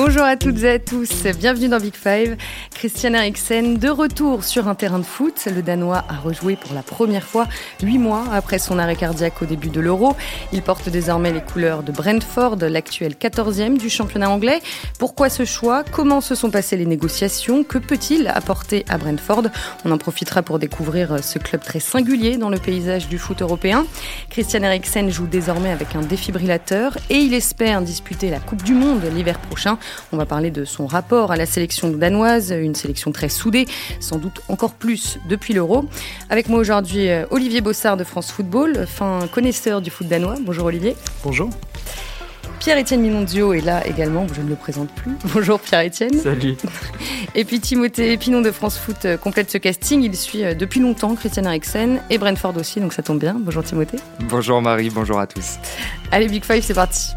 Bonjour à toutes et à tous, bienvenue dans Big Five. Christian Eriksen, de retour sur un terrain de foot. Le Danois a rejoué pour la première fois huit mois après son arrêt cardiaque au début de l'Euro. Il porte désormais les couleurs de Brentford, l'actuel 14e du championnat anglais. Pourquoi ce choix? Comment se sont passées les négociations? Que peut-il apporter à Brentford? On en profitera pour découvrir ce club très singulier dans le paysage du foot européen. Christian Eriksen joue désormais avec un défibrillateur et il espère disputer la Coupe du Monde l'hiver prochain. On va parler de son rapport à la sélection danoise, une sélection très soudée, sans doute encore plus depuis l'Euro. Avec moi aujourd'hui, euh, Olivier Bossard de France Football, fin connaisseur du foot danois. Bonjour Olivier. Bonjour. Pierre-Étienne Minondio est là également, je ne le présente plus. Bonjour Pierre-Étienne. Salut. Et puis Timothée Pinon de France Foot euh, complète ce casting. Il suit euh, depuis longtemps Christian Eriksen et Brentford aussi, donc ça tombe bien. Bonjour Timothée. Bonjour Marie, bonjour à tous. Allez, Big Five, c'est parti.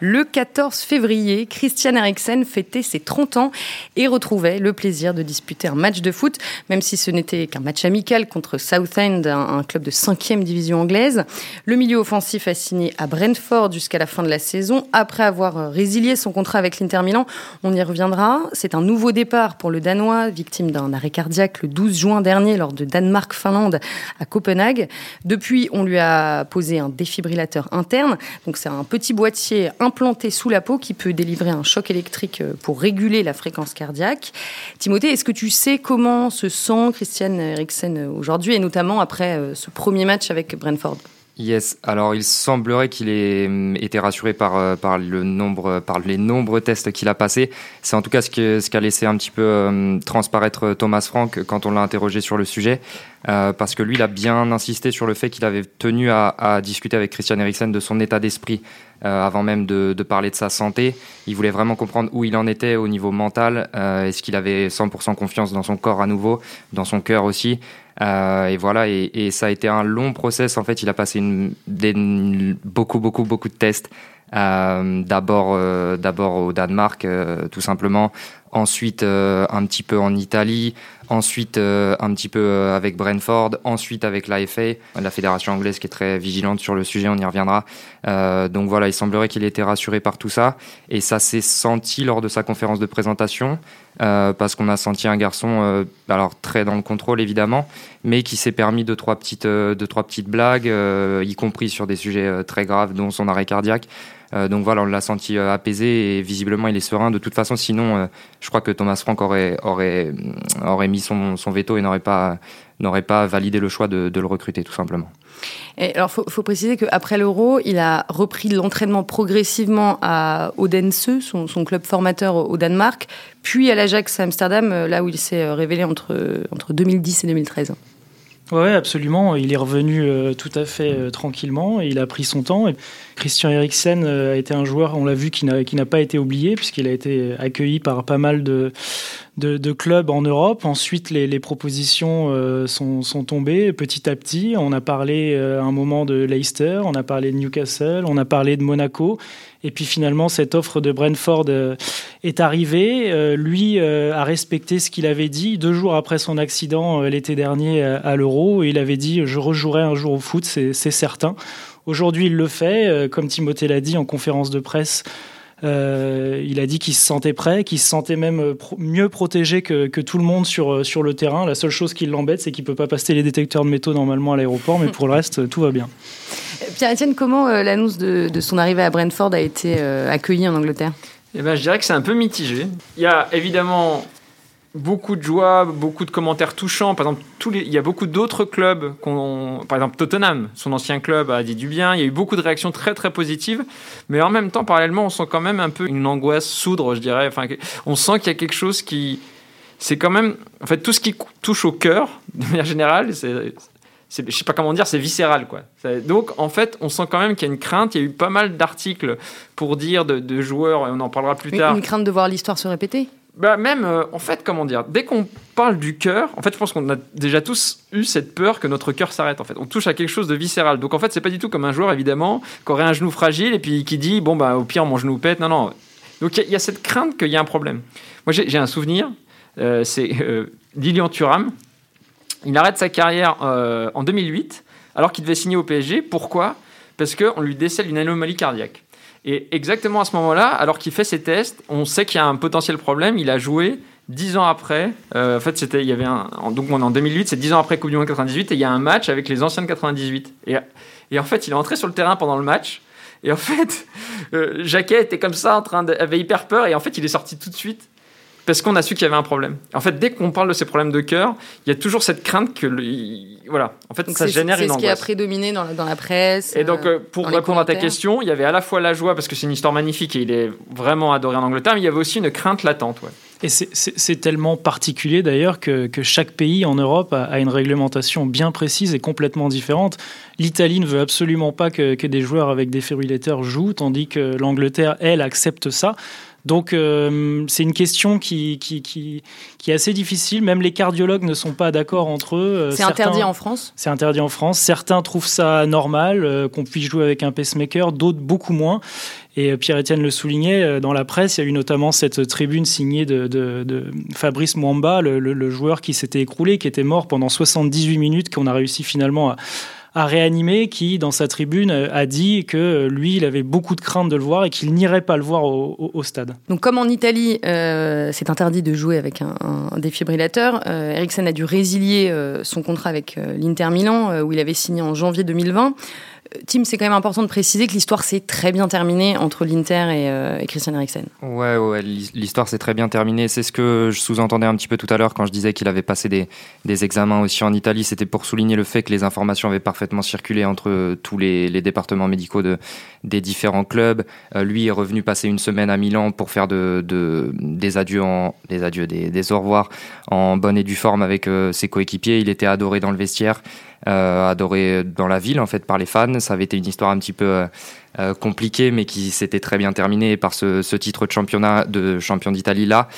Le 14 février, Christian Eriksen fêtait ses 30 ans et retrouvait le plaisir de disputer un match de foot, même si ce n'était qu'un match amical contre Southend, un club de 5e division anglaise. Le milieu offensif a signé à Brentford jusqu'à la fin de la saison, après avoir résilié son contrat avec l'Inter Milan. On y reviendra. C'est un nouveau départ pour le Danois, victime d'un arrêt cardiaque le 12 juin dernier lors de Danemark-Finlande à Copenhague. Depuis, on lui a posé un défibrillateur interne. Donc c'est un petit boîtier implanté sous la peau qui peut délivrer un choc électrique euh, pour réguler la fréquence cardiaque. Timothée, est-ce que tu sais comment se sent Christian Eriksen aujourd'hui et notamment après euh, ce premier match avec Brentford? Yes, alors il semblerait qu'il ait hum, été rassuré par, par, le nombre, par les nombreux tests qu'il a passés. C'est en tout cas ce qu'a ce laissé un petit peu hum, transparaître Thomas Frank quand on l'a interrogé sur le sujet. parce que lui, il a bien insisté sur le fait qu'il avait tenu à, à, discuter avec Christian Eriksen de son état d'esprit euh, avant même de, de, parler de sa santé. Il voulait vraiment comprendre où il en était au niveau mental. Euh, Est-ce qu'il avait 100% confiance dans son corps à nouveau, dans son cœur aussi. Euh, et voilà, et, et, ça a été un long process. En fait, il a passé une, des, beaucoup, beaucoup, beaucoup de tests. Euh, d'abord, euh, d'abord au Danemark, euh, tout simplement. Ensuite, un petit peu en Italie. Ensuite, un petit peu avec Brentford. Ensuite, avec l'AFA, la fédération anglaise qui est très vigilante sur le sujet. On y reviendra. donc voilà, il semblerait qu'il ait été rassuré par tout ça. Et ça s'est senti lors de sa conférence de présentation. parce qu'on a senti un garçon, alors très dans le contrôle évidemment, mais qui s'est permis de trois petites, de trois petites blagues, y compris sur des sujets très graves, dont son arrêt cardiaque. Euh, donc voilà, on l'a senti euh, apaisé et visiblement il est serein. De toute façon, sinon, euh, je crois que Thomas Frank aurait, aurait, aurait mis son, son veto et n'aurait pas, n'aurait pas validé le choix de, de, le recruter, tout simplement. Et alors, faut, préciser qu'après l'Euro, il a repris l'entraînement progressivement à Odense, son, club formateur au Danemark, puis à l'Ajax Amsterdam, là où il s'est révélé entre, entre 2010 et 2013. Oui, absolument. Il est revenu euh, tout à fait euh, tranquillement et il a pris son temps. Christian Eriksen euh, a été un joueur, on l'a vu, qui n'a pas été oublié puisqu'il a été accueilli par pas mal de, clubs en Europe. Ensuite, les, propositions sont, sont, tombées petit à petit. On a parlé euh, un moment de Leicester, on a parlé de Newcastle, on a parlé de Monaco. Et puis finalement, cette offre de Brentford euh, est arrivée. Euh, lui euh, a respecté ce qu'il avait dit deux jours après son accident l'été dernier à l'Euro. Il avait dit Je rejouerai un jour au foot, c'est certain. Aujourd'hui, il le fait. Comme Timothée l'a dit en conférence de presse, il a dit qu'il se sentait prêt, qu'il se sentait même mieux protégé que, tout le monde sur, le terrain. La seule chose qui l'embête, c'est qu'il peut pas passer les détecteurs de métaux normalement à l'aéroport, mais pour le reste, tout va bien. Pierre-Etienne, comment euh, l'annonce de, son arrivée à Brentford a été euh, accueillie en Angleterre? Eh ben, Je dirais que c'est un peu mitigé. Il y a évidemment beaucoup de joie, beaucoup de commentaires touchants. Par exemple, il y a beaucoup d'autres clubs, par exemple Tottenham, son ancien club a dit du bien. Il y a eu beaucoup de réactions très très positives, mais en même temps, parallèlement, on sent quand même un peu une angoisse soudre, je dirais. Enfin, on sent qu'il y a quelque chose qui, c'est quand même, en fait, tout ce qui touche au cœur, de manière générale, c'est je sais pas comment dire, c'est viscéral quoi. Donc en fait, on sent quand même qu'il y a une crainte. Il y a eu pas mal d'articles pour dire de, de, joueurs, et on en parlera plus une, tard. Une crainte de voir l'histoire se répéter? Bah même, euh, en fait, comment dire, dès qu'on parle du cœur, en fait, je pense qu'on a déjà tous eu cette peur que notre cœur s'arrête. En fait, on touche à quelque chose de viscéral. Donc en fait, c'est pas du tout comme un joueur évidemment qui aurait un genou fragile et puis qui dit bon bah au pire mon genou pète. Non non. Donc il y, y, a cette crainte qu'il y a un problème. Moi j'ai un souvenir, euh, c'est euh, Lilian Thuram il arrête sa carrière euh, en 2008 alors qu'il devait signer au PSG. Pourquoi? Parce qu'on lui décèle une anomalie cardiaque. Et exactement à ce moment-là, alors qu'il fait ses tests, on sait qu'il y a un potentiel problème. Il a joué dix ans après. Euh, en fait, c'était, il y avait donc en 2008, c'est dix ans après Coupe du Monde 98, et il y a un match avec les anciens de 98. Et, et en fait, il est entré sur le terrain pendant le match. Et en fait, euh, Jacquet était comme ça, en train de, avait hyper peur, et en fait, il est sorti tout de suite parce qu'on a su qu'il y avait un problème. En fait, dès qu'on parle de ces problèmes de cœur, il y a toujours cette crainte que, voilà, en fait, ça génère une angoisse. C'est ce qui a prédominé dans, dans la presse. Et donc, euh, pour répondre à ta question, il y avait à la fois la joie parce que c'est une histoire magnifique et il est vraiment adoré en Angleterre, mais il y avait aussi une crainte latente. Ouais. Et c'est tellement particulier d'ailleurs que, que, chaque pays en Europe a, a, une réglementation bien précise et complètement différente. L'Italie ne veut absolument pas que, que, des joueurs avec des défibrillateurs jouent, tandis que l'Angleterre, elle, accepte ça. Donc euh, c'est une question qui, qui, qui, qui, est assez difficile. Même les cardiologues ne sont pas d'accord entre eux. Euh, c'est interdit en France? C'est interdit en France. Certains trouvent ça normal euh, qu'on puisse jouer avec un pacemaker, d'autres beaucoup moins. Et Pierre-Etienne le soulignait, dans la presse, il y a eu notamment cette tribune signée de, de, de Fabrice Mwamba, le, le, le joueur qui s'était écroulé, qui était mort pendant 78 minutes, qu'on a réussi finalement à a réanimé, qui, dans sa tribune, a dit que lui, il avait beaucoup de crainte de le voir et qu'il n'irait pas le voir au, stade. Donc, comme en Italie, euh, c'est interdit de jouer avec un, défibrillateur, euh, a dû résilier euh, son contrat avec euh, l'Inter Milan, euh, où il avait signé en janvier 2020. Tim, c'est quand même important de préciser que l'histoire s'est très bien terminée entre l'Inter et, euh, Christian Eriksen. Ouais, ouais, l'histoire s'est très bien terminée. C'est ce que je sous-entendais un petit peu tout à l'heure quand je disais qu'il avait passé des, examens aussi en Italie. C'était pour souligner le fait que les informations avaient parfaitement circulé entre tous les, départements médicaux de, des différents clubs. Euh, lui est revenu passer une semaine à Milan pour faire de, de des adieux, des, adieux des, au revoir en bonne et due forme avec euh, ses coéquipiers. Il était adoré dans le vestiaire euh, adoré dans la ville en fait par les fans. Ça avait été une histoire un petit peu euh, compliquée, mais qui s'était très bien terminée par ce, titre de championnat de champion d'Italie là.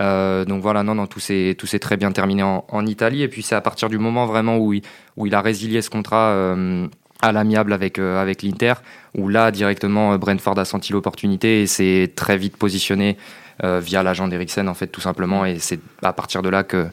Euh, donc voilà, non, non, tout s'est très bien terminé en, Italie. Et puis c'est à partir du moment vraiment où il, où il a résilié ce contrat. Euh, à l'amiable avec, euh, avec l'Inter, où là, directement, Brentford a senti l'opportunité et s'est très vite positionné euh, via l'agent d'Eriksen, en fait, tout simplement. Et c'est à partir de là que,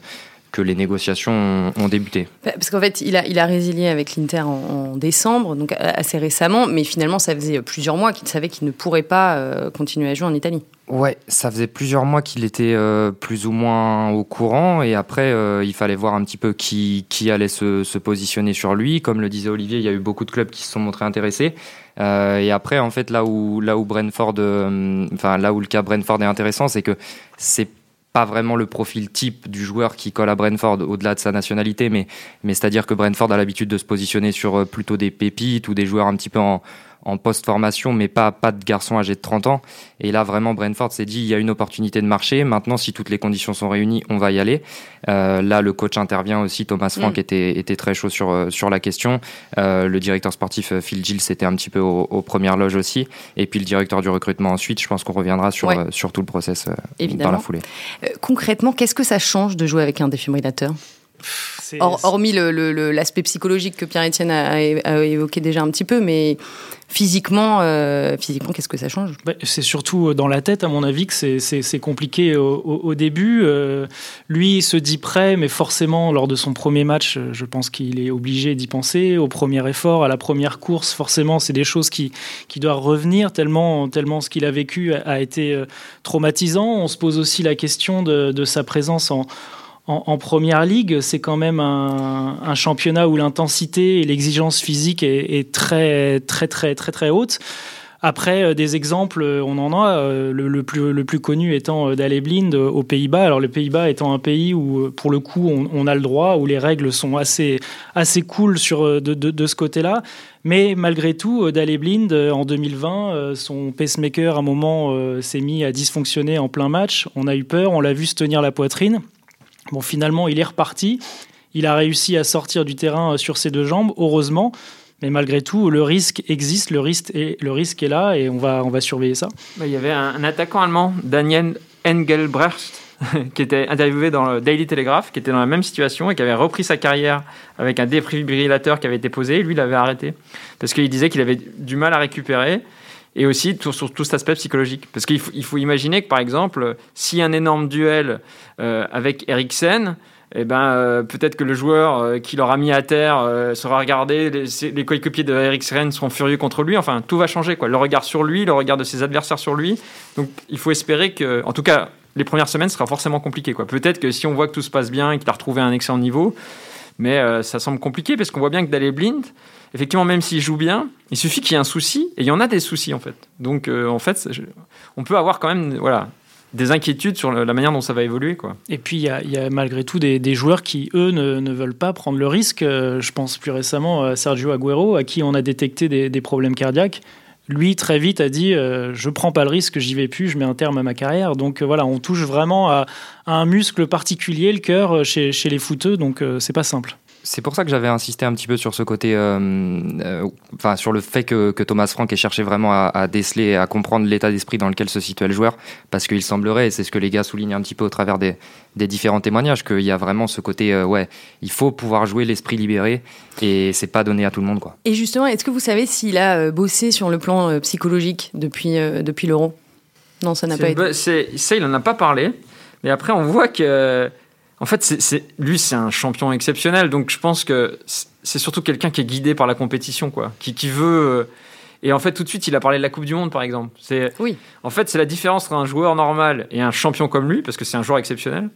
que les négociations ont, débuté. Parce qu'en fait, il a, il a résilié avec l'Inter en, en, décembre, donc assez récemment, mais finalement, ça faisait plusieurs mois qu'il savait qu'il ne pourrait pas euh, continuer à jouer en Italie. Ouais, ça faisait plusieurs mois qu'il était euh, plus ou moins au courant, et après, euh, il fallait voir un petit peu qui, qui allait se, se, positionner sur lui. Comme le disait Olivier, il y a eu beaucoup de clubs qui se sont montrés intéressés. Euh, et après, en fait, là où, là où Brentford, euh, enfin là où le cas Brentford est intéressant, c'est que c'est pas vraiment le profil type du joueur qui colle à Brentford au-delà de sa nationalité, mais, c'est-à-dire que Brentford a l'habitude de se positionner sur plutôt des pépites ou des joueurs un petit peu en, en post-formation, mais pas, pas de garçon âgé de 30 ans. Et là, vraiment, Brentford s'est dit, il y a une opportunité de marché. Maintenant, si toutes les conditions sont réunies, on va y aller. Euh, là, le coach intervient aussi. Thomas Frank mm. était, était très chaud sur, sur la question. Euh, le directeur sportif, Phil Gill, c'était un petit peu aux, aux, premières loges aussi. Et puis le directeur du recrutement ensuite. Je pense qu'on reviendra sur, ouais. sur tout le process euh, dans la foulée. concrètement, qu'est-ce que ça change de jouer avec un défibrillateur Or, hormis l'aspect psychologique que Pierre-Etienne a, a, évoqué déjà un petit peu, mais physiquement, euh, physiquement qu'est-ce que ça change? Bah, C'est surtout dans la tête, à mon avis, que c'est compliqué au, au, au début. Euh, lui, il se dit prêt, mais forcément, lors de son premier match, je pense qu'il est obligé d'y penser. Au premier effort, à la première course, forcément, c'est des choses qui, qui doivent revenir tellement, tellement ce qu'il a vécu a, a été euh, traumatisant. On se pose aussi la question de, de sa présence en en, première ligue, c'est quand même un, championnat où l'intensité et l'exigence physique est, très, très, très, très, très haute. Après, euh, des exemples, on en a. Euh, le, plus, le plus connu étant euh, Dalle Blind aux Pays-Bas. Alors, les Pays-Bas étant un pays où, pour le coup, on, a le droit, où les règles sont assez, assez cool sur, de, de, ce côté-là. Mais malgré tout, Dalle Blind, en 2020, son pacemaker, à un moment, s'est mis à dysfonctionner en plein match. On a eu peur, on l'a vu se tenir la poitrine. Bon, finalement, il est reparti. Il a réussi à sortir du terrain sur ses deux jambes, heureusement. Mais malgré tout, le risque existe, le risque est, le risque est là et on va, on va surveiller ça. Il y avait un, attaquant allemand, Daniel Engelbrecht, qui était interviewé dans le Daily Telegraph, qui était dans la même situation et qui avait repris sa carrière avec un défibrillateur qui avait été posé. Lui, il avait arrêté parce qu'il disait qu'il avait du mal à récupérer et aussi sur tout cet aspect psychologique. Parce qu'il faut, imaginer que, par exemple, si un énorme duel euh, avec Eriksen, eh ben, euh, peut-être que le joueur euh, qui l'aura mis à terre sera regardé, les, coéquipiers de Eriksen seront furieux contre lui. Enfin, tout va changer. Quoi. Le regard sur lui, le regard de ses adversaires sur lui. Donc, il faut espérer que, en tout cas, les premières semaines sera forcément compliqué. Quoi. Peut-être que si on voit que tout se passe bien et qu'il a retrouvé un excellent niveau, mais ça semble compliqué parce qu'on voit bien que d'aller blind, effectivement, même s'il joue bien, il suffit qu'il y ait un souci et il y en a des soucis en fait. Donc, en fait, on peut avoir quand même, voilà, des inquiétudes sur la manière dont ça va évoluer. Quoi. Et puis, il y, a malgré tout des, joueurs qui, eux, ne, veulent pas prendre le risque. Euh, je pense plus récemment à Sergio Agüero, à qui on a détecté des, problèmes cardiaques. Lui, très vite, a dit euh, Je prends pas le risque, j'y vais plus, je mets un terme à ma carrière. Donc euh, voilà, on touche vraiment à, un muscle particulier, le cœur, chez, chez les footeux, donc c'est pas simple. C'est pour ça que j'avais insisté un petit peu sur ce côté, euh, euh, enfin sur le fait que, Thomas Frank ait cherché vraiment à, déceler, à comprendre l'état d'esprit dans lequel se situait le joueur, parce qu'il semblerait, et c'est ce que les gars soulignent un petit peu au travers des, différents témoignages, qu'il y a vraiment ce côté, euh, ouais, il faut pouvoir jouer l'esprit libéré, et c'est pas donné à tout le monde, quoi. Et justement, est-ce que vous savez s'il a bossé sur le plan psychologique depuis depuis l'Euro Non, ça n'a pas été. Ça, il en a pas parlé, mais après on voit que en fait, lui, c'est un champion exceptionnel. Donc, je pense que c'est surtout quelqu'un qui est guidé par la compétition, quoi. Qui, qui veut. Euh, et en fait, tout de suite, il a parlé de la Coupe du Monde, par exemple. C'est, oui. En fait, c'est la différence entre un joueur normal et un champion comme lui, parce que c'est un joueur exceptionnel.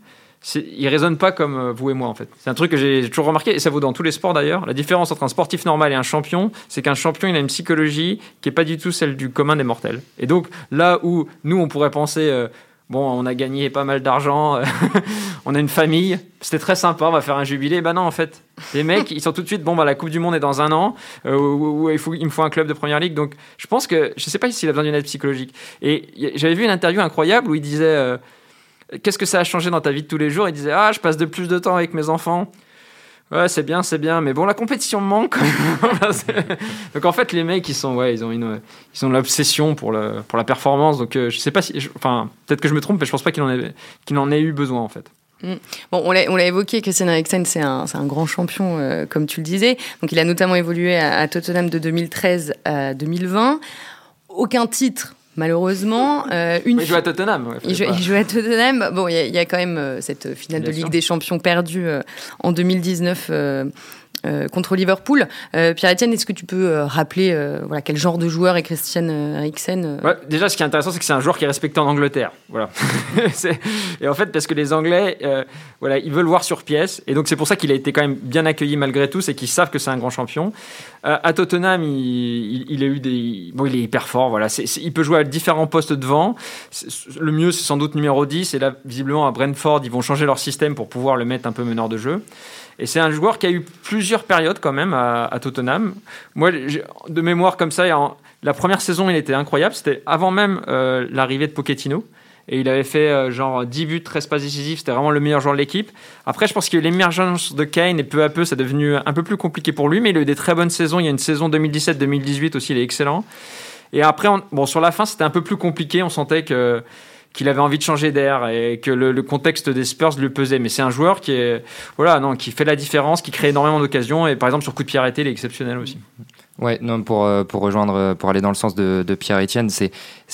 Il raisonne pas comme euh, vous et moi, en fait. C'est un truc que j'ai toujours remarqué, et ça vaut dans tous les sports d'ailleurs. La différence entre un sportif normal et un champion, c'est qu'un champion, il a une psychologie qui est pas du tout celle du commun des mortels. Et donc, là où nous, on pourrait penser. Euh, bon, on a gagné pas mal d'argent, on a une famille, c'était très sympa, on va faire un jubilé. Ben non, en fait, les mecs, ils sont tout de suite, bon, bah, la Coupe du Monde est dans un an, euh, il, faut, il me faut un club de première ligue. Donc, je pense que, je sais pas s'il a besoin d'une aide psychologique. Et j'avais vu une interview incroyable où il disait, euh, qu'est-ce que ça a changé dans ta vie de tous les jours? Il disait, ah, je passe de plus de temps avec mes enfants. Ouais, c'est bien, c'est bien, mais bon, la compétition manque. donc en fait, les mecs, ils sont, ouais, ils ont une, ils ont l'obsession pour le, pour la performance. Donc euh, je sais pas si, enfin, peut-être que je me trompe, mais je pense pas qu'il en ait, en ait eu besoin en fait. Mm. Bon, on l'a évoqué, Christian Eriksen, c'est un, un, grand champion, euh, comme tu le disais. Donc, il a notamment évolué à, à Tottenham de 2013 à 2020. Aucun titre malheureusement. Euh, une il joue à Tottenham. il, joue, à Tottenham. Bon, il y, a quand même euh, cette finale de Ligue des Champions perdue euh, en 2019 euh, contre Liverpool. Euh, Pierre-Etienne, est-ce que tu peux euh, rappeler quel genre de joueur est Christian Eriksen Déjà, ce qui est intéressant, c'est que c'est un joueur qui est respecté en Angleterre. Voilà. et en fait, parce que les Anglais, voilà, ils veulent voir sur pièce. Et donc, c'est pour ça qu'il a été quand même bien accueilli malgré tout, c'est qu'ils savent que c'est un grand champion. à Tottenham, il, il, a eu des. Bon, il est hyper fort. Voilà. il peut jouer à différents postes devant. Le mieux, c'est sans doute numéro 10. Et là, visiblement, à Brentford, ils vont changer leur système pour pouvoir le mettre un peu meneur de jeu. Et c'est un joueur qui a eu plusieurs périodes quand même à, Tottenham. Moi, de mémoire comme ça, la première saison, il était incroyable. C'était avant même euh, l'arrivée de Pochettino. Et il avait fait euh, genre 10 buts, 13 passes décisives. C'était vraiment le meilleur joueur de l'équipe. Après, je pense qu'il y a eu l'émergence de Kane et peu à peu, ça est devenu un peu plus compliqué pour lui. Mais il a eu des très bonnes saisons. Il y a une saison 2017-2018 aussi, il est excellent. Et après, bon, sur la fin, c'était un peu plus compliqué. On sentait que qu'il avait envie de changer d'air et que le, contexte des Spurs lui pesait. Mais c'est un joueur qui voilà, non, qui fait la différence, qui crée énormément d'occasions et par exemple sur coup de pied arrêté, il est exceptionnel aussi. Ouais, non, pour, euh, pour rejoindre, euh, pour aller dans le sens de, de Pierre-Etienne, c'est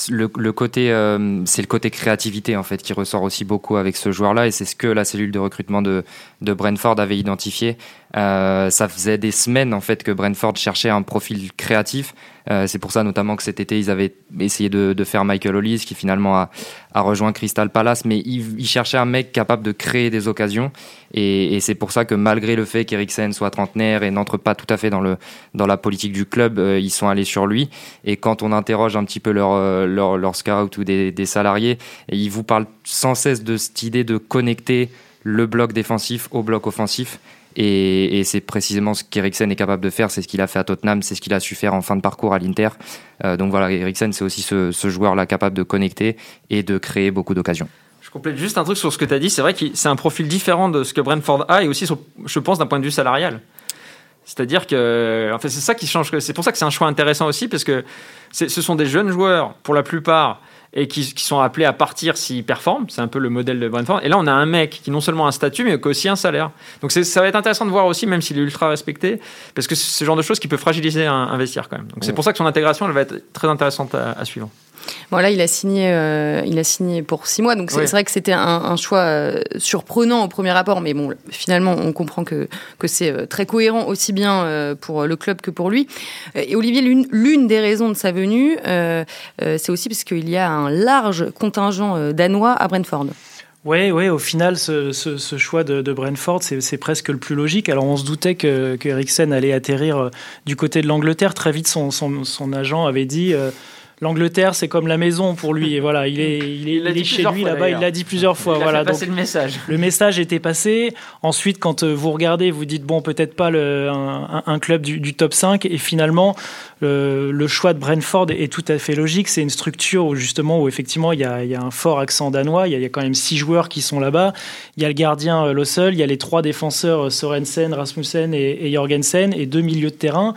le, le, côté, euh, c'est le côté créativité en fait qui ressort aussi beaucoup avec ce joueur-là, et c'est ce que la cellule de recrutement de, de Brentford avait identifié. Euh, ça faisait des semaines en fait que Brentford cherchait un profil créatif. Euh, c'est pour ça notamment que cet été ils avaient essayé de, de faire Michael Hollis, qui finalement a, a, rejoint Crystal Palace, mais ils, ils, cherchaient un mec capable de créer des occasions, et, et c'est pour ça que malgré le fait qu'Eriksen soit trentenaire et n'entre pas tout à fait dans le dans la politique du club, euh, ils sont allés sur lui. Et quand on interroge un petit peu leur leur, leur scout ou des, des salariés, ils vous parlent sans cesse de cette idée de connecter le bloc défensif au bloc offensif. Et, c'est précisément ce qu'Eriksen est capable de faire, c'est ce qu'il a fait à Tottenham, c'est ce qu'il a su faire en fin de parcours à l'Inter. Euh, donc voilà, Eriksen, c'est aussi ce, joueur-là capable de connecter et de créer beaucoup d'occasions. Je complète juste un truc sur ce que tu as dit. C'est vrai que c'est un profil différent de ce que Brentford a et aussi, je pense, d'un point de vue salarial. C'est-à-dire que, en c'est ça qui change. C'est pour ça que c'est un choix intéressant aussi, parce que ce sont des jeunes joueurs, pour la plupart, et qui, sont appelés à partir s'ils performent. C'est un peu le modèle de Brentford. Et là, on a un mec qui non seulement a un statut, mais qui a aussi un salaire. Donc ça va être intéressant de voir aussi, même s'il est ultra respecté, parce que c'est ce genre de choses qui peut fragiliser un, vestiaire quand même. Donc c'est pour ça que son intégration, elle va être très intéressante à, suivre. Bon, là, il a signé, euh, il a signé pour six mois, donc c'est vrai que c'était un, choix euh, surprenant au premier rapport, mais bon, finalement, on comprend que, que c'est euh, très cohérent aussi bien pour le club que pour lui. Et Olivier, l'une des raisons de sa venue, c'est aussi parce qu'il y a un large contingent danois à Brentford. Oui, ouais, au final, ce, ce, choix de, de Brentford, c'est presque le plus logique. Alors, on se doutait que, que Eriksen allait atterrir du côté de l'Angleterre. Très vite, son, son, son, agent avait dit l'Angleterre, c'est comme la maison pour lui. Et voilà, il est, il est, chez lui là-bas. Il l'a dit plusieurs fois. Il voilà, a le message. Le message était passé. Ensuite, quand euh, vous regardez, vous dites bon, peut-être pas le, un, club du, top 5. Et finalement, le, choix de Brentford est tout à fait logique. C'est une structure où justement, où effectivement, il y a, il y a un fort accent danois. Il y, a, quand même six joueurs qui sont là-bas. Il y a le gardien euh, seul. Il y a les trois défenseurs euh, Sorensen, Rasmussen et, et Jorgensen et deux milieux de terrain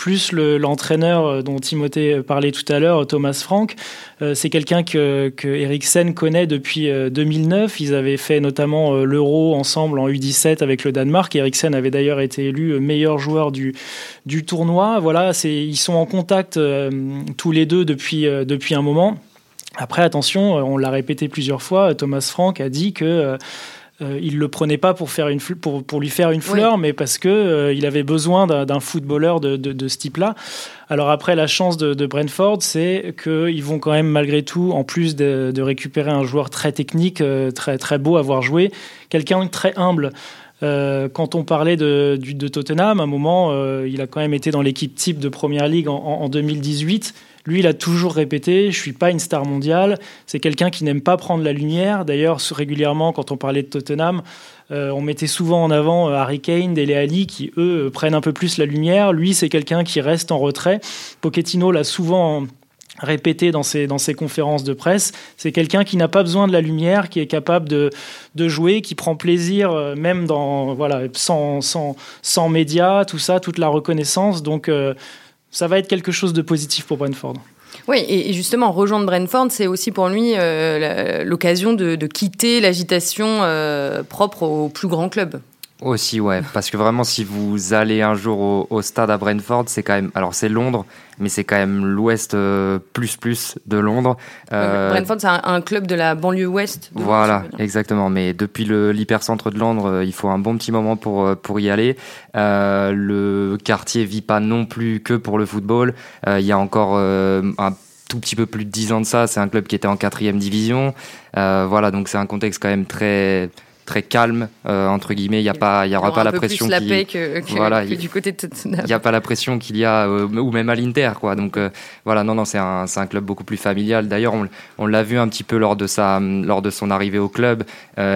plus l'entraîneur euh, dont Timothée parlait tout à l'heure, Thomas Frank. Euh, c'est quelqu'un que, que connaît depuis 2009. Euh, Ils avaient fait notamment l'Euro ensemble en U17 avec le Danemark. Eriksen avait d'ailleurs été élu meilleur joueur du, du tournoi. Voilà, ils sont en contact tous les deux depuis, depuis un moment. Après, attention, on l'a répété plusieurs fois, Thomas Frank a dit que euh, il le prenait pas pour faire une pour, pour lui faire une fleur, mais parce que euh, il avait besoin d'un footballeur de, de, ce type-là. Alors après, la chance de, de Brentford, c'est qu'ils vont quand même malgré tout, en plus de, récupérer un joueur très technique, euh, très très beau à voir jouer, quelqu'un de très humble. quand on parlait de, de, Tottenham, à un moment, il a quand même été dans l'équipe type de Première en, en 2018. Lui, il a toujours répété, je suis pas une star mondiale. C'est quelqu'un qui n'aime pas prendre la lumière. D'ailleurs, régulièrement, quand on parlait de Tottenham, euh, on mettait souvent en avant euh, Harry Kane, Dele Alli, qui eux euh, prennent un peu plus la lumière. Lui, c'est quelqu'un qui reste en retrait. Pochettino l'a souvent répété dans ses, dans ses conférences de presse. C'est quelqu'un qui n'a pas besoin de la lumière, qui est capable de, de jouer, qui prend plaisir, même dans, voilà, sans, sans, sans médias, tout ça, toute la reconnaissance. Donc, ça va être quelque chose de positif pour Brentford. Oui, et justement, rejoindre Brentford, c'est aussi pour lui euh, l'occasion de, quitter l'agitation euh, propre au plus grand club. Aussi, ouais, parce que vraiment, si vous allez un jour au, stade à Brentford, c'est quand même, alors c'est Londres, mais c'est quand même l'ouest euh, plus plus de Londres. Euh, Brentford, c'est un, club de la banlieue ouest. voilà, exactement. Mais depuis l'hypercentre de Londres, euh, il faut un bon petit moment pour pour y aller. le quartier vit pas non plus que pour le football. Il y a encore un tout petit peu plus de 10 ans de ça, c'est un club qui était en quatrième division. voilà, donc c'est un contexte quand même très très calme euh, entre guillemets. Il y a pas il y aura pas la pression plus la paix que, voilà, du côté de Tottenham. il y a pas la pression qu'il y a euh, ou même à l'Inter quoi. Donc euh, voilà non non c'est un, un club beaucoup plus familial. D'ailleurs on, on l'a vu un petit peu lors de sa lors de son arrivée au club.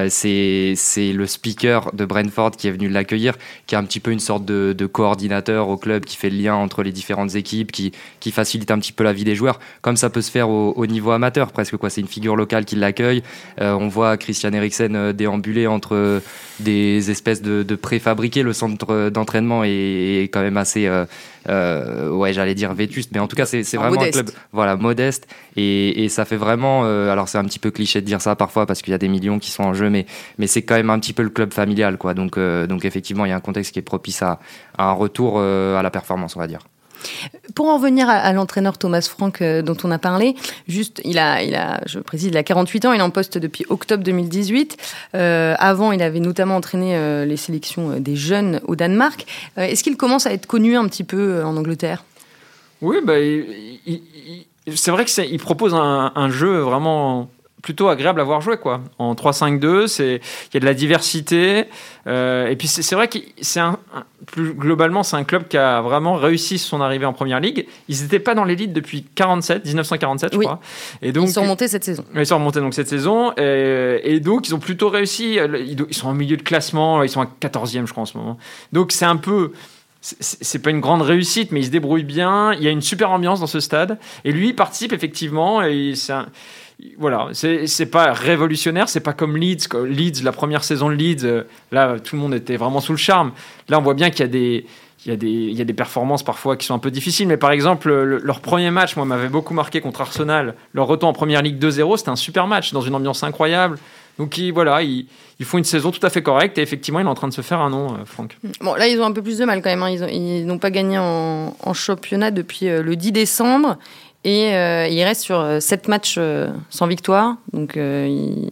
C'est c'est le speaker de Brentford qui est venu l'accueillir qui est un petit peu une sorte de, de, coordinateur au club qui fait le lien entre les différentes équipes qui qui facilite un petit peu la vie des joueurs. Comme ça peut se faire au, au niveau amateur presque quoi. C'est une figure locale qui l'accueille. On voit Christian Eriksen déambuler entre des espèces de, préfabriqués. Le centre d'entraînement est, quand même assez, euh, euh, ouais, j'allais dire vétuste, mais en tout cas, c'est vraiment un club voilà, modeste. Et, ça fait vraiment, euh, alors c'est un petit peu cliché de dire ça parfois parce qu'il y a des millions qui sont en jeu, mais, mais c'est quand même un petit peu le club familial. Quoi. Donc, donc effectivement, il y a un contexte qui est propice à un retour à la performance, on va dire. Pour en revenir à, l'entraîneur Thomas Frank euh, dont on a parlé, juste, il a, il a, je précise, il a 48 ans, il est en poste depuis octobre 2018. Euh, avant, il avait notamment entraîné euh, les sélections des jeunes au Danemark. Est-ce qu'il commence à être connu un petit peu en Angleterre? Oui, bah, c'est vrai qu'il propose un, jeu vraiment plutôt agréable à voir jouer quoi. En 3-5-2, c'est il y a de la diversité euh, et puis c'est vrai que c'est un, plus globalement c'est un club qui a vraiment réussi son arrivée en première ligue. Ils n'étaient pas dans l'élite depuis 47, 1947 je crois. Et donc ils sont remontés cette saison. Ils sont remontés donc cette saison et, et, donc ils ont plutôt réussi. Ils sont en milieu de classement, ils sont à 14e je crois en ce moment. Donc c'est un peu c'est pas une grande réussite, mais ils se débrouillent bien. Il y a une super ambiance dans ce stade. Et lui, il participe effectivement. Et c'est un voilà, c'est pas révolutionnaire, c'est pas comme Leeds. Leeds, la première saison de Leeds, euh, là, tout le monde était vraiment sous le charme. Là, on voit bien qu'il y a des. Performances parfois qui sont un peu difficiles, mais par exemple, leur premier match, moi, m'avait beaucoup marqué contre Arsenal. Leur retour en première ligue 2-0, c'était un super match dans une ambiance incroyable. Donc voilà, ils, font une saison tout à fait correcte et effectivement, il est en train de se faire un nom, euh, Franck. Bon, là, ils ont un peu plus de mal quand même. Hein. Ils n'ont pas gagné en, championnat depuis euh, le 10 décembre. Et il reste sur 7 matchs sans victoire. Donc il,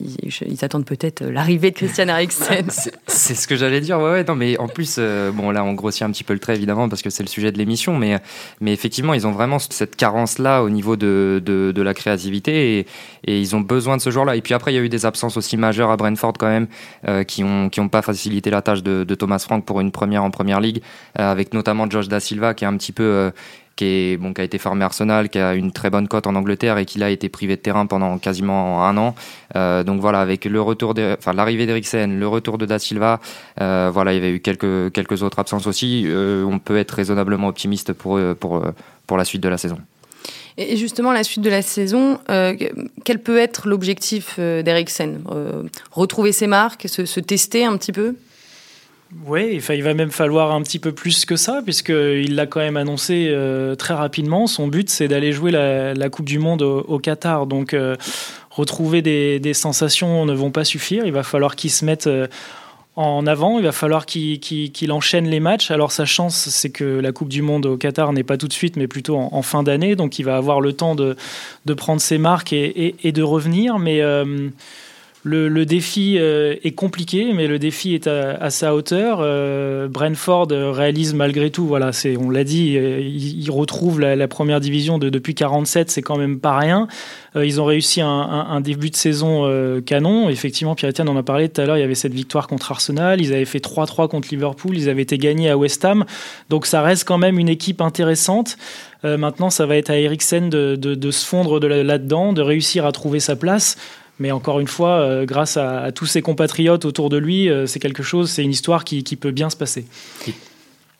ils, attendent peut-être l'arrivée de Christian Eriksen. c'est ce que j'allais dire, ouais, ouais, non, mais en plus, euh, bon, là, on grossit un petit peu le trait, évidemment, parce que c'est le sujet de l'émission, mais, mais effectivement, ils ont vraiment cette carence-là au niveau de, de, la créativité et, ils ont besoin de ce joueur-là. Et puis après, il y a eu des absences aussi majeures à Brentford, quand même, euh, qui n'ont qui ont pas facilité la tâche de, Thomas Frank pour une première en première ligue, euh, avec notamment Josh Da Silva, qui est un petit peu qui, a été formé Arsenal, qui a une très bonne cote en Angleterre et qui a été privé de terrain pendant quasiment un an. Euh, donc voilà, avec le retour, enfin l'arrivée d'Eriksen, le retour de Da Silva, euh, voilà, il y avait eu quelques quelques autres absences aussi. Euh, on peut être raisonnablement optimiste pour pour pour la suite de la saison. Et justement, la suite de la saison, quel peut être l'objectif d'Eriksen? Retrouver ses marques, se tester un petit peu? Oui, il va même falloir un petit peu plus que ça, puisqu'il l'a quand même annoncé euh, très rapidement. Son but, c'est d'aller jouer la, Coupe du Monde au, Qatar. Donc, euh, retrouver des, sensations ne vont pas suffire. Il va falloir qu'il se mette euh, en avant. Il va falloir qu'il enchaîne les matchs. Alors, sa chance, c'est que la Coupe du Monde au Qatar n'est pas tout de suite, mais plutôt en, fin d'année. Donc, il va avoir le temps de, prendre ses marques et, de revenir. Mais le, défi euh, est compliqué, mais le défi est à, sa hauteur. Euh, Brentford réalise malgré tout, voilà, c'est, on l'a dit, euh, il, retrouve la, première division de, depuis 47, c'est quand même pas rien. ils ont réussi un, début de saison canon. Effectivement, Pierre-Etienne en a parlé tout à l'heure, il y avait cette victoire contre Arsenal, ils avaient fait 3-3 contre Liverpool, ils avaient été gagnés à West Ham. Donc ça reste quand même une équipe intéressante. maintenant, ça va être à Eriksen de, se fondre là-dedans, de réussir à trouver sa place. Mais encore une fois, euh, grâce à, tous ses compatriotes autour de lui, euh, c'est quelque chose, c'est une histoire qui, qui, peut bien se passer.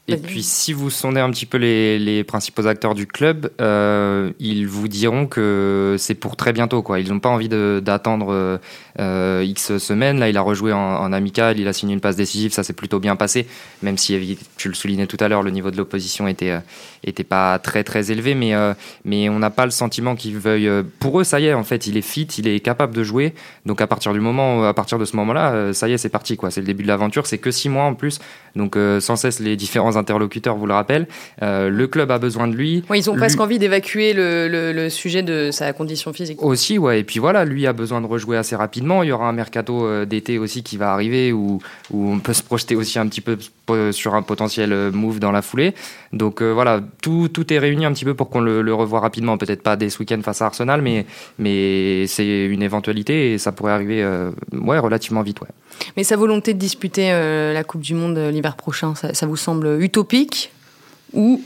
Et puis, si vous sondez un petit peu les, les principaux acteurs du club, euh, ils vous diront que c'est pour très bientôt. Quoi. Ils n'ont pas envie d'attendre euh, X semaines. Là, il a rejoué en, amical, il a signé une passe décisive, ça s'est plutôt bien passé. Même si, tu le soulignais tout à l'heure, le niveau de l'opposition était, euh, était pas très très élevé, mais, euh, mais on n'a pas le sentiment qu'ils veuillent. Pour eux, ça y est, en fait, il est fit, il est capable de jouer. Donc à partir du moment, à partir de ce moment-là, ça y est, c'est parti. Quoi. C'est le début de l'aventure. C'est que six mois en plus. Donc sans cesse les différents interlocuteurs vous le rappellent. le club a besoin de lui. ils ont presque envie d'évacuer le, le, sujet de sa condition physique. Aussi, ouais. Et puis voilà, lui a besoin de rejouer assez rapidement il y aura un mercato euh, d'été aussi qui va arriver où, où, on peut se projeter aussi un petit peu sur un potentiel euh, move dans la foulée. Donc euh, voilà, tout, tout, est réuni un petit peu pour qu'on le, revoie rapidement. Peut-être pas dès ce week-end face à Arsenal, mais, mais c'est une éventualité et ça pourrait arriver ouais, relativement vite. Ouais. Mais sa volonté de disputer la Coupe du Monde l'hiver prochain, ça, vous semble utopique ou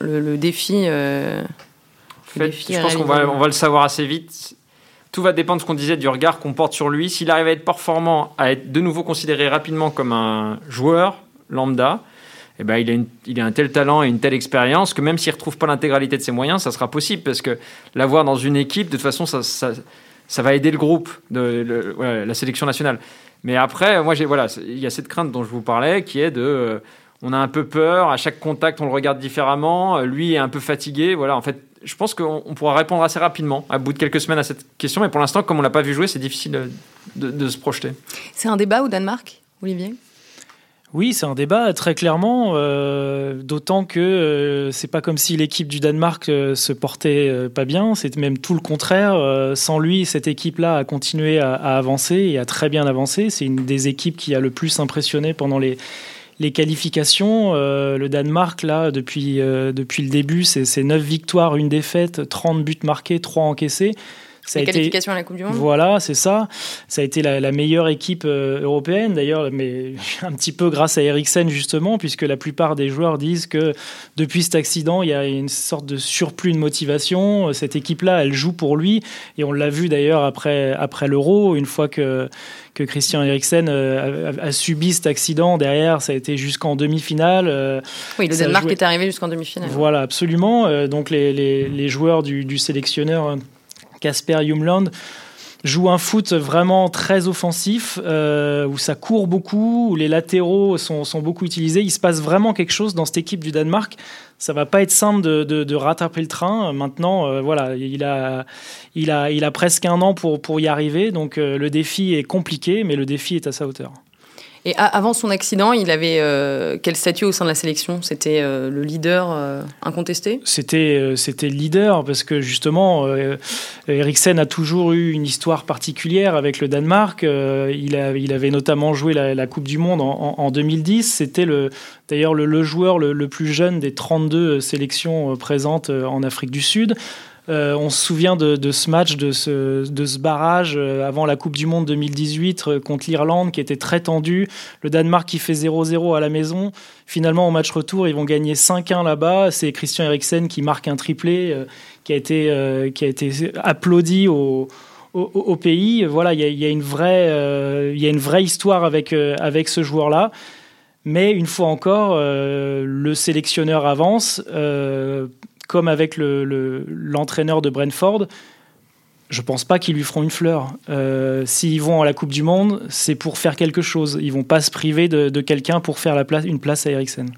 le, défi, je pense qu'on va, on va le savoir assez vite tout va dépendre de ce qu'on disait du regard qu'on porte sur lui. S'il arrive à être performant, à être de nouveau considéré rapidement comme un joueur lambda, eh ben, il, a a un tel talent et une telle expérience que même s'il ne retrouve pas l'intégralité de ses moyens, ça sera possible parce que l'avoir dans une équipe, de toute façon, ça, ça, va aider le groupe, de, la sélection nationale. Mais après, moi, voilà, il y a cette crainte dont je vous parlais qui est de. Euh, on a un peu peur, à chaque contact, on le regarde différemment, lui est un peu fatigué. Voilà, en fait, je pense qu'on pourra répondre assez rapidement, à bout de quelques semaines, à cette question. Mais pour l'instant, comme on l'a pas vu jouer, c'est difficile de, se projeter. C'est un débat au Danemark, Olivier? Oui, c'est un débat très clairement, euh, d'autant que euh, c'est pas comme si l'équipe du Danemark euh, se portait pas bien, c'est même tout le contraire. sans lui, cette équipe-là a continué à, avancer et a très bien avancé. C'est une des équipes qui a le plus impressionné pendant les, les qualifications, euh, le Danemark, là, depuis, euh, depuis le début, c'est 9 victoires, une défaite, 30 buts marqués, 3 encaissés. Ça a été, à la Coupe du Monde. Voilà, c'est ça. Ça a été la, meilleure équipe euh, européenne, d'ailleurs, mais un petit peu grâce à Eriksen, justement, puisque la plupart des joueurs disent que depuis cet accident, il y a une sorte de surplus de motivation. Cette équipe-là, elle joue pour lui. Et on l'a vu d'ailleurs après, après l'Euro, une fois que, que Christian Eriksen euh, a, subi cet accident. Derrière, ça a été jusqu'en demi-finale. Euh, oui, le Danemark est arrivé jusqu'en demi-finale. Voilà, absolument. donc les, les, les joueurs du, du sélectionneur Casper Jumland joue un foot vraiment très offensif, euh, où ça court beaucoup, où les latéraux sont, beaucoup utilisés. Il se passe vraiment quelque chose dans cette équipe du Danemark. Ça va pas être simple de, rattraper le train. Maintenant, euh, voilà, il a, a, presque un an pour, pour y arriver. Donc euh, le défi est compliqué, mais le défi est à sa hauteur. Et avant son accident, il avait euh, quel statut au sein de la sélection? C'était euh, le leader euh, incontesté? C'était c'était le leader parce que justement, Eriksen a toujours eu une histoire particulière avec le Danemark. il, a, il avait notamment joué la, Coupe du Monde en, 2010. C'était le d'ailleurs le, joueur le, plus jeune des 32 sélections présentes en Afrique du Sud. Euh, on se souvient de, ce match, de ce, barrage euh, avant la Coupe du Monde 2018 euh, contre l'Irlande qui était très tendu. Le Danemark qui fait 0-0 à la maison. Finalement, au match retour, ils vont gagner 5-1 là-bas. C'est Christian Eriksen qui marque un triplé qui, a été, applaudi au, pays. Voilà, il y, a, une vraie, histoire avec ce joueur-là. Mais une fois encore, le sélectionneur avance comme avec l'entraîneur le, de Brentford, je pense pas qu'ils lui feront une fleur. Euh, s'ils vont à la Coupe du Monde, c'est pour faire quelque chose. Ils vont pas se priver de, quelqu'un pour faire la place, une place à Eriksen.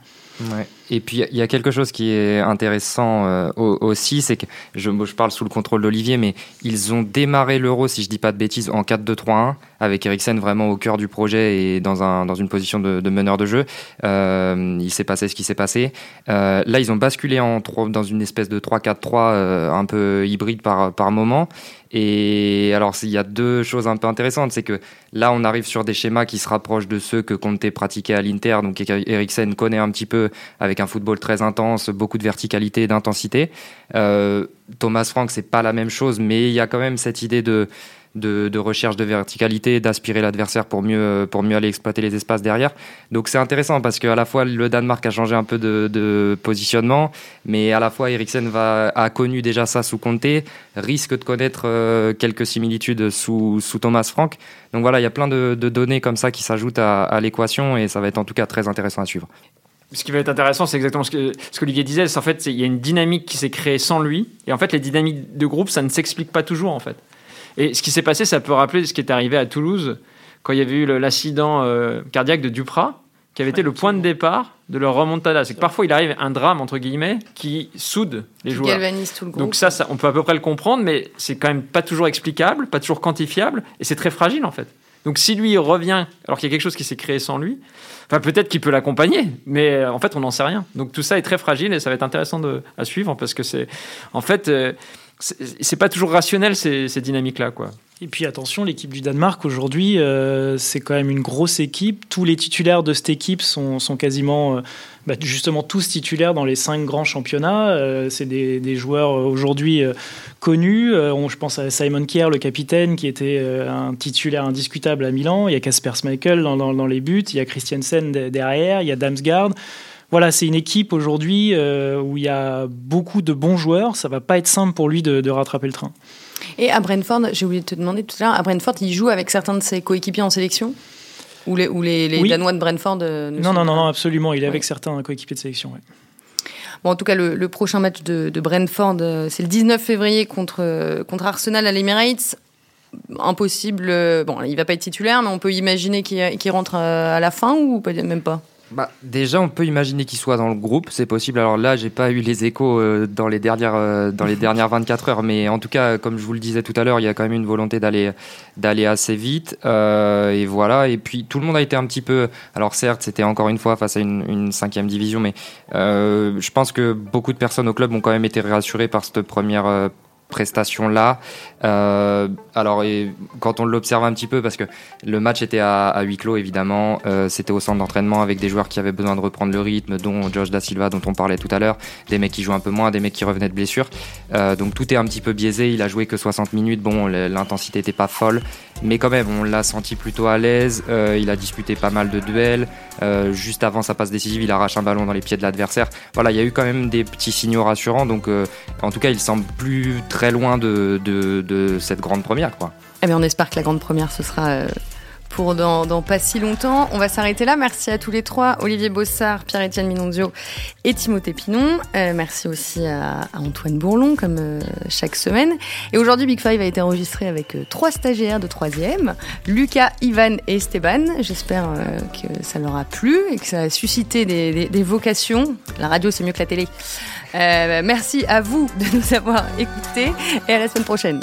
Et puis il y a quelque chose qui est intéressant euh, aussi, c'est que je, je, parle sous le contrôle d'Olivier, mais ils ont démarré l'Euro, si je dis pas de bêtises, en 4-2-3-1, avec Eriksen vraiment au cœur du projet et dans, un, dans une position de, meneur de jeu. Euh, il s'est passé ce qui s'est passé. Euh, là, ils ont basculé en, dans une espèce de 3-4-3 un peu hybride par, par moment. Et alors, il y a deux choses un peu intéressantes. C'est que là, on arrive sur des schémas qui se rapprochent de ceux que Conte pratiquait à l'Inter. Donc, Eriksen connaît un petit peu avec un football très intense, beaucoup de verticalité et d'intensité. Euh, Thomas Frank, c'est pas la même chose, mais il y a quand même cette idée de recherche de verticalité, d'aspirer l'adversaire pour mieux, aller exploiter les espaces derrière. Donc c'est intéressant parce qu'à la fois le Danemark a changé un peu de, positionnement, mais à la fois Eriksen a connu déjà ça sous Conte, risque de connaître euh, quelques similitudes sous, Thomas Frank. Donc voilà, il y a plein de, données comme ça qui s'ajoutent à l'équation et ça va être en tout cas très intéressant à suivre ce qui va être intéressant, c'est exactement ce que ce qu'Olivier disait. C'est en fait, il y a une dynamique qui s'est créée sans lui. Et en fait, les dynamiques de groupe, ça ne s'explique pas toujours, en fait. Et ce qui s'est passé, ça peut rappeler ce qui est arrivé à Toulouse quand il y avait eu l'accident euh, cardiaque de Duprat, qui avait été le point de départ de leur remontada. C'est que parfois il arrive un drame entre guillemets qui soude les qui joueurs. Galvanise tout le groupe. Donc ça, ça, on peut à peu près le comprendre, mais c'est quand même pas toujours explicable, pas toujours quantifiable, et c'est très fragile en fait. Donc si lui revient alors qu'il y a quelque chose qui s'est créé sans lui, enfin peut-être qu'il peut l'accompagner, mais euh, en fait on n'en sait rien. Donc tout ça est très fragile et ça va être intéressant de, à suivre parce que c'est en fait euh, c'est pas toujours rationnel ces, dynamiques-là, quoi. Et puis attention, l'équipe du Danemark aujourd'hui, euh, c'est quand même une grosse équipe. Tous les titulaires de cette équipe sont, quasiment, euh, bah, justement, tous titulaires dans les cinq grands championnats. Euh, c'est des, joueurs aujourd'hui connus. On, je pense à Simon Kier, le capitaine, qui était un titulaire indiscutable à Milan. Il y a Kasper Schmeichel dans les buts. Il y a Christiansen derrière. Il y a Damsgaard voilà, c'est une équipe aujourd'hui euh, où il y a beaucoup de bons joueurs. Ça va pas être simple pour lui de, rattraper le train. Et à Brentford, j'ai oublié de te demander tout à l'heure, à Brentford, il joue avec certains de ses coéquipiers en sélection? Ou les, ou les, Danois de Brentford euh, non, non, non, non, absolument. Il est avec certains coéquipiers de sélection. Bon, en tout cas, le, prochain match de, Brentford, euh, c'est le 19 février contre, contre Arsenal à l'Emirates impossible. Bon, il va pas être titulaire, mais on peut imaginer qu'il rentre à la fin ou même pas? Bah, déjà, on peut imaginer qu'il soit dans le groupe, c'est possible. Alors là, j'ai pas eu les échos euh, dans les dernières euh, dans les dernières 24 heures, mais en tout cas, comme je vous le disais tout à l'heure, il y a quand même une volonté d'aller d'aller assez vite. Euh, et voilà. Et puis tout le monde a été un petit peu. Alors certes, c'était encore une fois face à une, une cinquième division, mais je pense que beaucoup de personnes au club ont quand même été rassurées par cette première prestation-là. Euh, alors, quand on l'observe un petit peu, parce que le match était à, huis clos, évidemment, euh, c'était au centre d'entraînement avec des joueurs qui avaient besoin de reprendre le rythme, dont Josh Da Silva, dont on parlait tout à l'heure, des mecs qui jouent un peu moins, des mecs qui revenaient de blessure. Euh, donc tout est un petit peu biaisé. Il a joué que 60 minutes. Bon, l'intensité n'était pas folle, mais quand même, on l'a senti plutôt à l'aise. il a disputé pas mal de duels. juste avant sa passe décisive, il arrache un ballon dans les pieds de l'adversaire. Voilà, il y a eu quand même des petits signaux rassurants. Donc, en tout cas, il semble plus très loin de, cette grande première. Quoi. Eh bien, on espère que la grande première, ce sera euh, pour dans, pas si longtemps. On va s'arrêter là. Merci à tous les trois, Olivier Bossard, Pierre-Étienne Minondio et Timothée Pinon. Euh, merci aussi à, Antoine Bourlon, comme euh, chaque semaine. Et aujourd'hui, Big Five a été enregistré avec trois stagiaires de troisième, Lucas, Ivan et Esteban. J'espère que ça leur a plu et que ça a suscité des, des vocations. La radio, c'est mieux que la télé. Euh, merci à vous de nous avoir écoutés et à la semaine prochaine.